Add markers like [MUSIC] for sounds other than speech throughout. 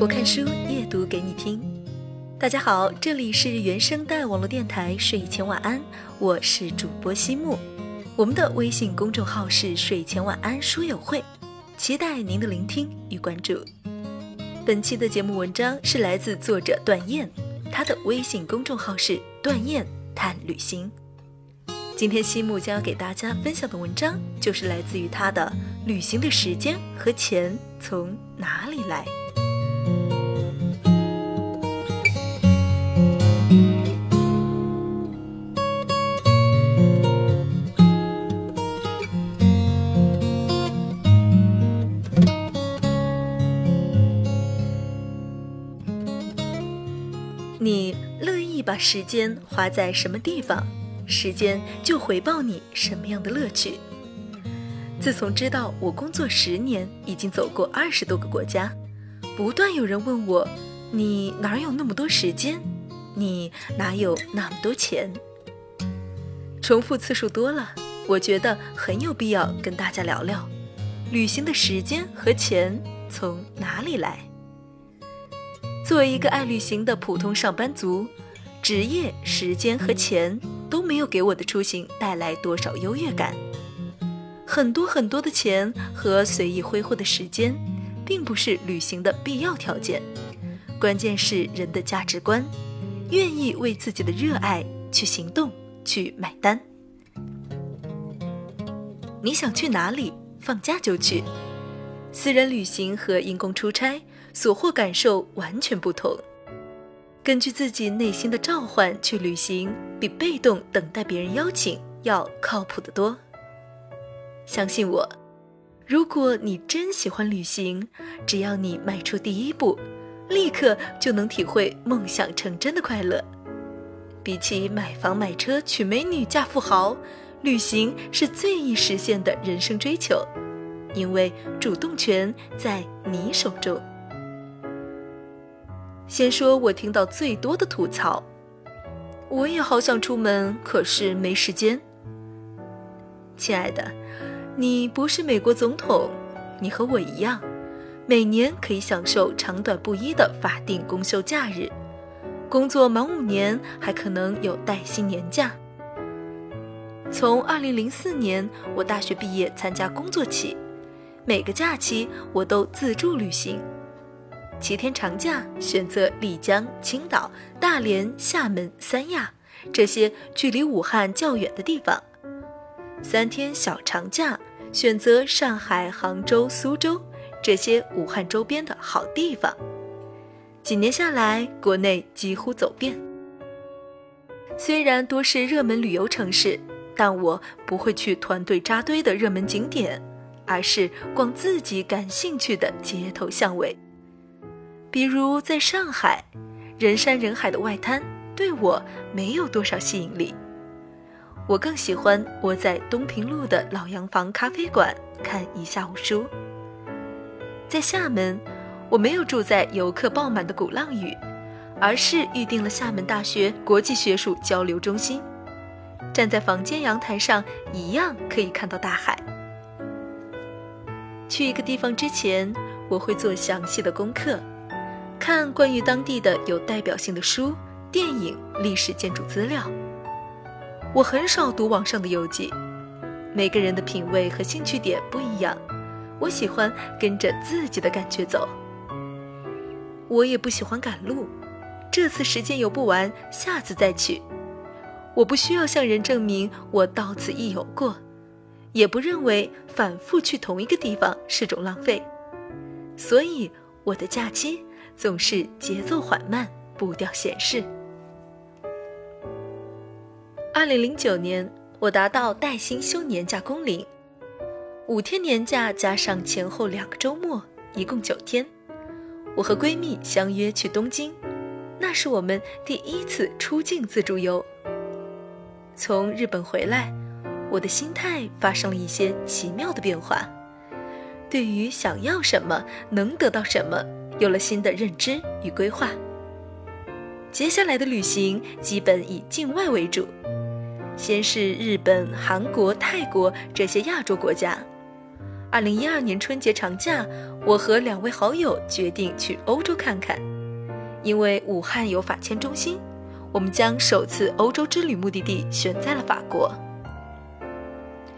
我看书，夜读给你听。大家好，这里是原声带网络电台睡前晚安，我是主播西木。我们的微信公众号是睡前晚安书友会，期待您的聆听与关注。本期的节目文章是来自作者段燕，他的微信公众号是段燕探旅行。今天西木将要给大家分享的文章，就是来自于他的《旅行的时间和钱从哪里来》。时间花在什么地方？时间就回报你什么样的乐趣。自从知道我工作十年，已经走过二十多个国家，不断有人问我：“你哪有那么多时间？你哪有那么多钱？”重复次数多了，我觉得很有必要跟大家聊聊，旅行的时间和钱从哪里来。作为一个爱旅行的普通上班族。职业、时间和钱都没有给我的出行带来多少优越感。很多很多的钱和随意挥霍的时间，并不是旅行的必要条件。关键是人的价值观，愿意为自己的热爱去行动、去买单。你想去哪里？放假就去。私人旅行和因公出差所获感受完全不同。根据自己内心的召唤去旅行，比被动等待别人邀请要靠谱得多。相信我，如果你真喜欢旅行，只要你迈出第一步，立刻就能体会梦想成真的快乐。比起买房买车、娶美女嫁富豪，旅行是最易实现的人生追求，因为主动权在你手中。先说我听到最多的吐槽，我也好想出门，可是没时间。亲爱的，你不是美国总统，你和我一样，每年可以享受长短不一的法定公休假日，工作满五年还可能有带薪年假。从二零零四年我大学毕业参加工作起，每个假期我都自助旅行。七天长假，选择丽江、青岛、大连、厦门、三亚这些距离武汉较远的地方；三天小长假，选择上海、杭州、苏州这些武汉周边的好地方。几年下来，国内几乎走遍。虽然多是热门旅游城市，但我不会去团队扎堆的热门景点，而是逛自己感兴趣的街头巷尾。比如在上海，人山人海的外滩对我没有多少吸引力。我更喜欢窝在东平路的老洋房咖啡馆看一下午书。在厦门，我没有住在游客爆满的鼓浪屿，而是预定了厦门大学国际学术交流中心。站在房间阳台上，一样可以看到大海。去一个地方之前，我会做详细的功课。看关于当地的有代表性的书、电影、历史建筑资料。我很少读网上的游记，每个人的品味和兴趣点不一样，我喜欢跟着自己的感觉走。我也不喜欢赶路，这次时间游不完，下次再去。我不需要向人证明我到此一游过，也不认为反复去同一个地方是种浪费，所以我的假期。总是节奏缓慢，步调显示。二零零九年，我达到带薪休年假工龄，五天年假加上前后两个周末，一共九天。我和闺蜜相约去东京，那是我们第一次出境自助游。从日本回来，我的心态发生了一些奇妙的变化，对于想要什么，能得到什么。有了新的认知与规划，接下来的旅行基本以境外为主，先是日本、韩国、泰国这些亚洲国家，二零一二年春节长假，我和两位好友决定去欧洲看看，因为武汉有法签中心，我们将首次欧洲之旅目的地选在了法国。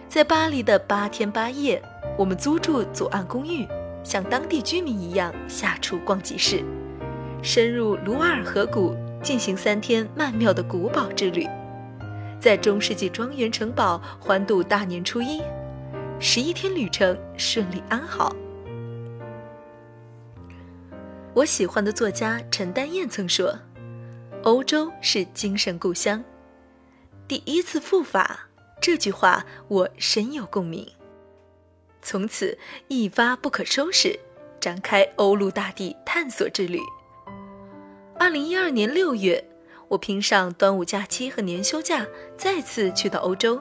在巴黎的八天八夜，我们租住左岸公寓，像当地居民一样下厨逛集市，深入卢瓦尔河谷进行三天曼妙的古堡之旅，在中世纪庄园城堡欢度大年初一，十一天旅程顺利安好。我喜欢的作家陈丹燕曾说：“欧洲是精神故乡，第一次赴法。”这句话我深有共鸣。从此一发不可收拾，展开欧陆大地探索之旅。二零一二年六月，我拼上端午假期和年休假，再次去到欧洲，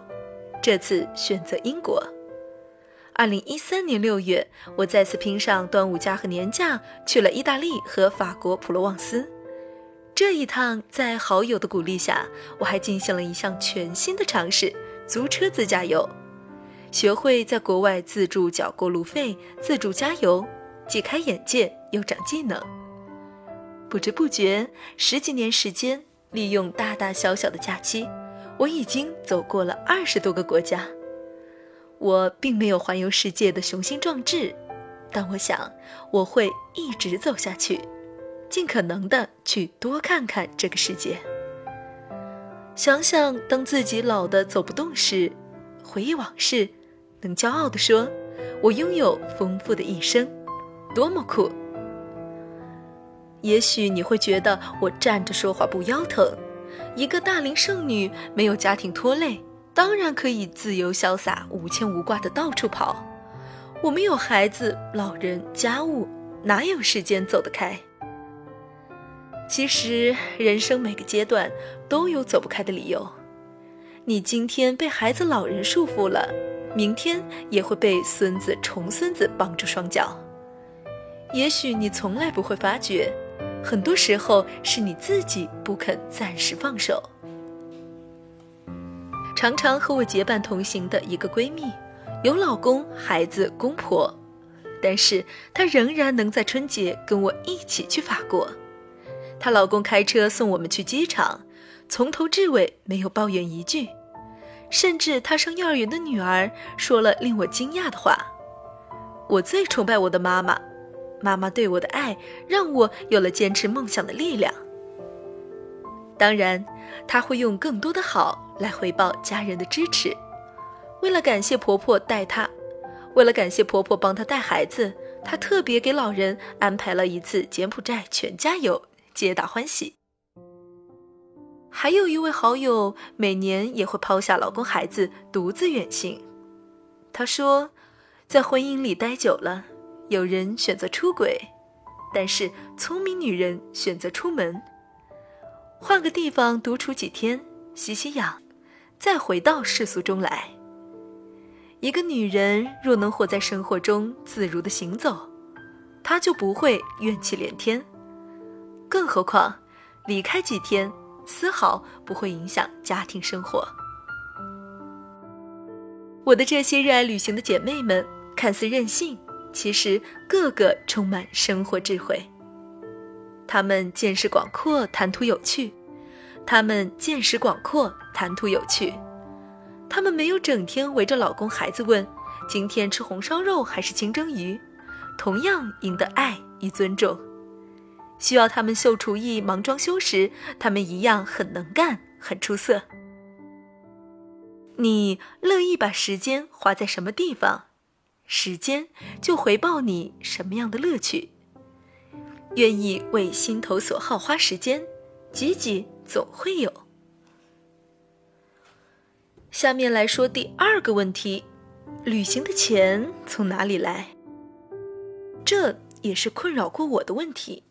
这次选择英国。二零一三年六月，我再次拼上端午假和年假，去了意大利和法国普罗旺斯。这一趟，在好友的鼓励下，我还进行了一项全新的尝试。租车自驾游，学会在国外自助缴过路费、自助加油，既开眼界又长技能。不知不觉，十几年时间，利用大大小小的假期，我已经走过了二十多个国家。我并没有环游世界的雄心壮志，但我想我会一直走下去，尽可能的去多看看这个世界。想想当自己老的走不动时，回忆往事，能骄傲地说：“我拥有丰富的一生，多么酷！”也许你会觉得我站着说话不腰疼，一个大龄剩女没有家庭拖累，当然可以自由潇洒、无牵无挂的到处跑。我们有孩子、老人、家务，哪有时间走得开？其实，人生每个阶段都有走不开的理由。你今天被孩子、老人束缚了，明天也会被孙子、重孙子绑住双脚。也许你从来不会发觉，很多时候是你自己不肯暂时放手。常常和我结伴同行的一个闺蜜，有老公、孩子、公婆，但是她仍然能在春节跟我一起去法国。她老公开车送我们去机场，从头至尾没有抱怨一句，甚至她上幼儿园的女儿说了令我惊讶的话：“我最崇拜我的妈妈，妈妈对我的爱让我有了坚持梦想的力量。”当然，她会用更多的好来回报家人的支持。为了感谢婆婆带她，为了感谢婆婆帮她带孩子，她特别给老人安排了一次柬埔寨全家游。皆大欢喜。还有一位好友，每年也会抛下老公孩子，独自远行。他说，在婚姻里待久了，有人选择出轨，但是聪明女人选择出门，换个地方独处几天，吸吸氧，再回到世俗中来。一个女人若能活在生活中自如的行走，她就不会怨气连天。更何况，离开几天，丝毫不会影响家庭生活。我的这些热爱旅行的姐妹们，看似任性，其实个个充满生活智慧。她们见识广阔，谈吐有趣；她们见识广阔，谈吐有趣；她们没有整天围着老公孩子问：今天吃红烧肉还是清蒸鱼？同样赢得爱与尊重。需要他们秀厨艺、忙装修时，他们一样很能干、很出色。你乐意把时间花在什么地方，时间就回报你什么样的乐趣。愿意为心头所好花时间，挤挤总会有。下面来说第二个问题：旅行的钱从哪里来？这也是困扰过我的问题。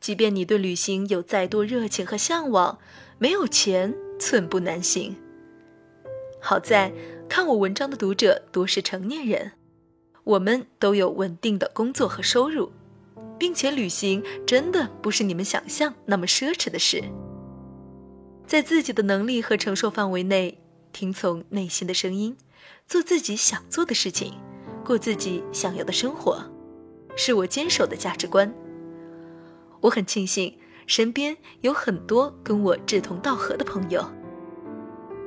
即便你对旅行有再多热情和向往，没有钱寸步难行。好在看我文章的读者多是成年人，我们都有稳定的工作和收入，并且旅行真的不是你们想象那么奢侈的事。在自己的能力和承受范围内，听从内心的声音，做自己想做的事情，过自己想要的生活，是我坚守的价值观。我很庆幸身边有很多跟我志同道合的朋友。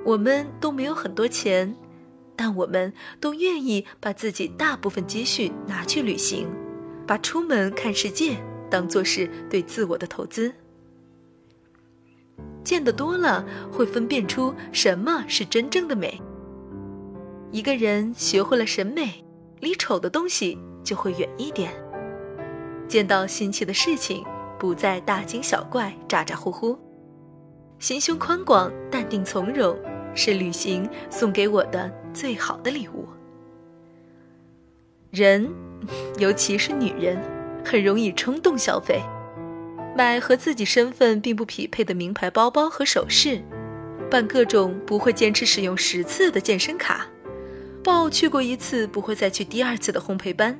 我们都没有很多钱，但我们都愿意把自己大部分积蓄拿去旅行，把出门看世界当做是对自我的投资。见得多了，会分辨出什么是真正的美。一个人学会了审美，离丑的东西就会远一点。见到新奇的事情，不再大惊小怪、咋咋呼呼，心胸宽广、淡定从容。是旅行送给我的最好的礼物。人，尤其是女人，很容易冲动消费，买和自己身份并不匹配的名牌包包和首饰，办各种不会坚持使用十次的健身卡，报去过一次不会再去第二次的烘焙班，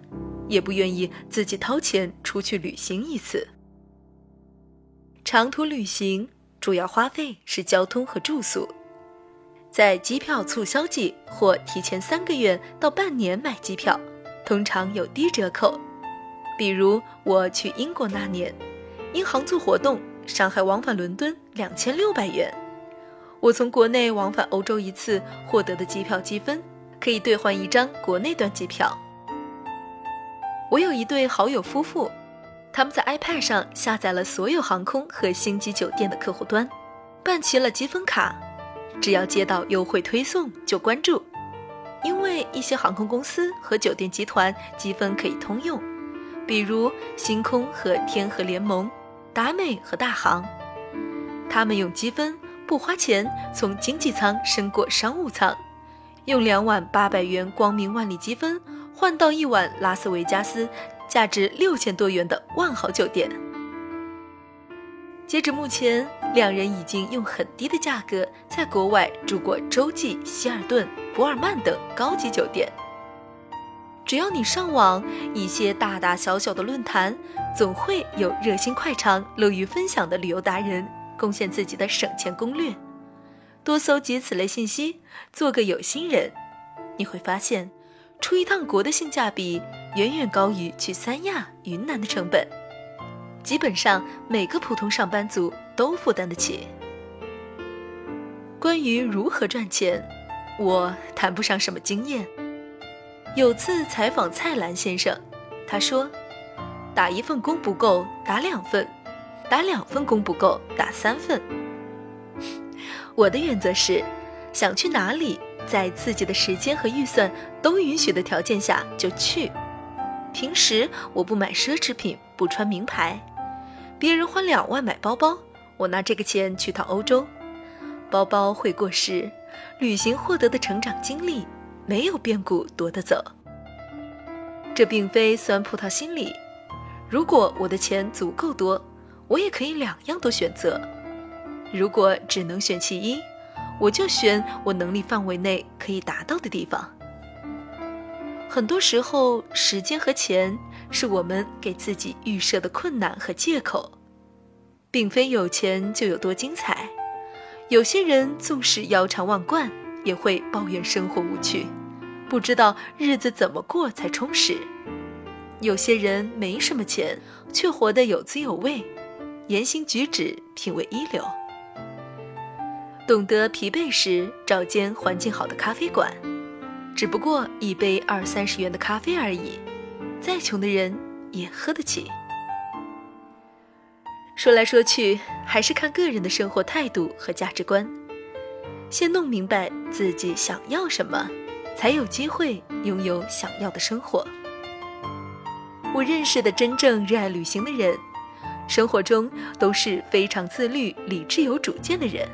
也不愿意自己掏钱出去旅行一次。长途旅行主要花费是交通和住宿。在机票促销季或提前三个月到半年买机票，通常有低折扣。比如我去英国那年，因航做活动，上海往返伦敦两千六百元。我从国内往返欧洲一次获得的机票积分，可以兑换一张国内段机票。我有一对好友夫妇，他们在 iPad 上下载了所有航空和星级酒店的客户端，办齐了积分卡。只要接到优惠推送就关注，因为一些航空公司和酒店集团积分可以通用，比如星空和天河联盟、达美和大航。他们用积分不花钱从经济舱升过商务舱，用两晚八百元光明万里积分换到一晚拉斯维加斯价值六千多元的万豪酒店。截止目前，两人已经用很低的价格在国外住过洲际、希尔顿、博尔曼等高级酒店。只要你上网，一些大大小小的论坛，总会有热心快肠、乐于分享的旅游达人贡献自己的省钱攻略。多搜集此类信息，做个有心人，你会发现，出一趟国的性价比远远高于去三亚、云南的成本。基本上每个普通上班族都负担得起。关于如何赚钱，我谈不上什么经验。有次采访蔡澜先生，他说：“打一份工不够，打两份；打两份工不够，打三份。” [LAUGHS] 我的原则是，想去哪里，在自己的时间和预算都允许的条件下就去。平时我不买奢侈品，不穿名牌。别人花两万买包包，我拿这个钱去趟欧洲，包包会过时，旅行获得的成长经历没有变故夺得走。这并非酸葡萄心理。如果我的钱足够多，我也可以两样都选择。如果只能选其一，我就选我能力范围内可以达到的地方。很多时候，时间和钱。是我们给自己预设的困难和借口，并非有钱就有多精彩。有些人纵使腰缠万贯，也会抱怨生活无趣，不知道日子怎么过才充实。有些人没什么钱，却活得有滋有味，言行举止品味一流。懂得疲惫时找间环境好的咖啡馆，只不过一杯二三十元的咖啡而已。再穷的人也喝得起。说来说去，还是看个人的生活态度和价值观。先弄明白自己想要什么，才有机会拥有想要的生活。我认识的真正热爱旅行的人，生活中都是非常自律、理智、有主见的人。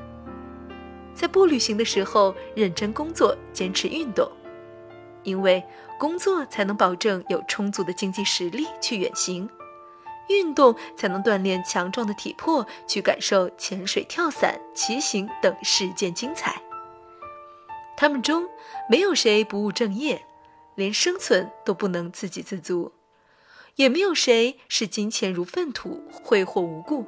在不旅行的时候，认真工作，坚持运动。因为工作才能保证有充足的经济实力去远行，运动才能锻炼强壮的体魄去感受潜水、跳伞、骑行等世间精彩。他们中没有谁不务正业，连生存都不能自给自足，也没有谁视金钱如粪土，挥霍无故。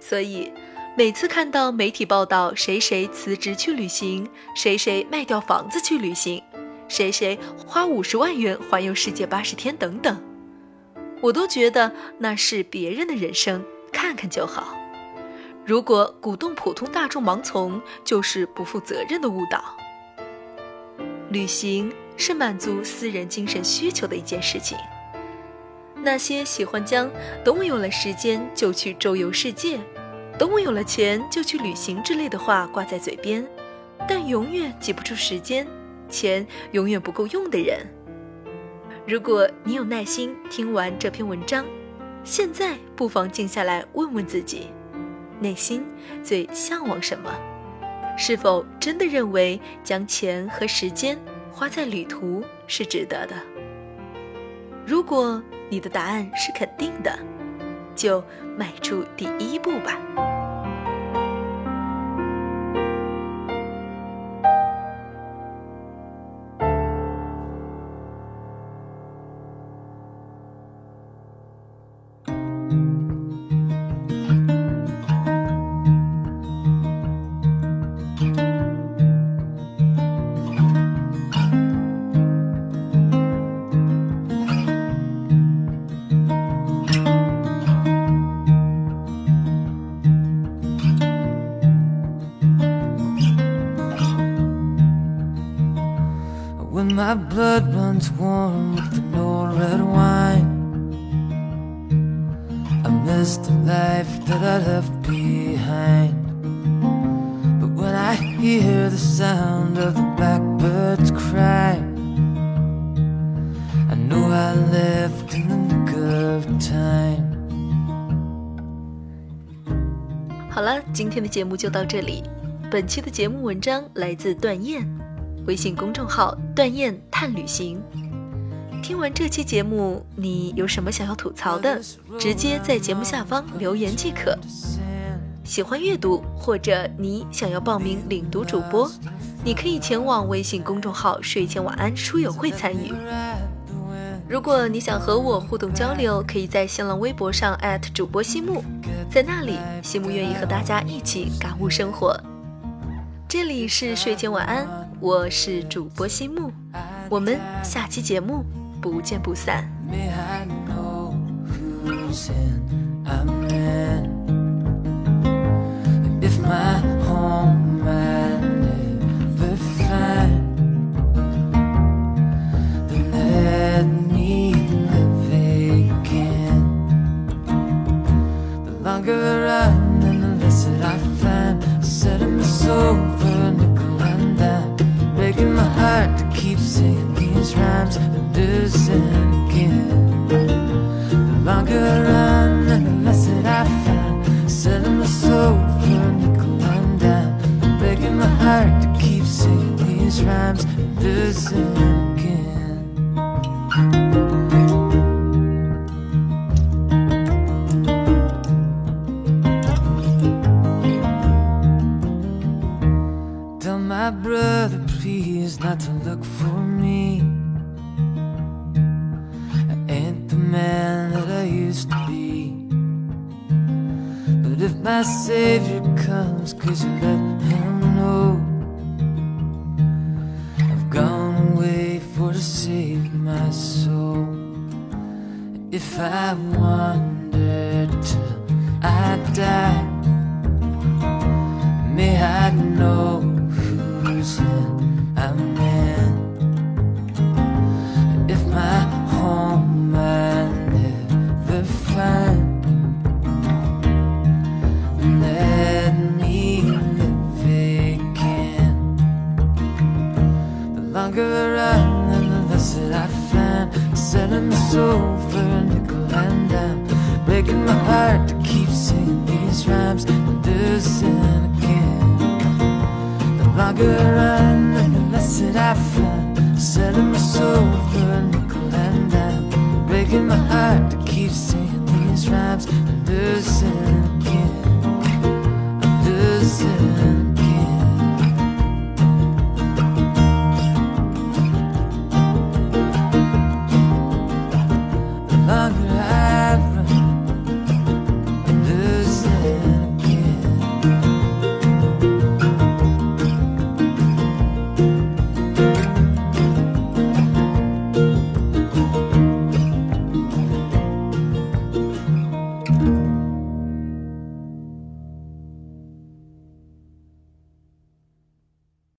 所以。每次看到媒体报道谁谁辞职去旅行，谁谁卖掉房子去旅行，谁谁花五十万元环游世界八十天等等，我都觉得那是别人的人生，看看就好。如果鼓动普通大众盲从，就是不负责任的误导。旅行是满足私人精神需求的一件事情。那些喜欢将“等我有了时间就去周游世界，等我有了钱就去旅行”之类的话挂在嘴边，但永远挤不出时间、钱永远不够用的人。如果你有耐心听完这篇文章，现在不妨静下来问问自己，内心最向往什么？是否真的认为将钱和时间花在旅途是值得的？如果你的答案是肯定的，就迈出第一步吧。My blood runs warm with the old red wine. I miss the life that I left behind. But when I hear the sound of the blackbirds cry, I know I left in the nick of time. 好了，今天的节目就到这里。本期的节目文章来自段燕。微信公众号“段燕探旅行”。听完这期节目，你有什么想要吐槽的？直接在节目下方留言即可。喜欢阅读，或者你想要报名领读主播，你可以前往微信公众号“睡前晚安书友会”参与。如果你想和我互动交流，可以在新浪微博上主播西木，在那里，西木愿意和大家一起感悟生活。这里是睡前晚安。我是主播心木，我们下期节目不见不散。soul and a nickel and dime. Breaking my heart to keep singing these rhymes and listen again. The longer I run, the less that I find. Selling my soul for a nickel and dime. Breaking my heart to keep singing these rhymes and listen again. Listen.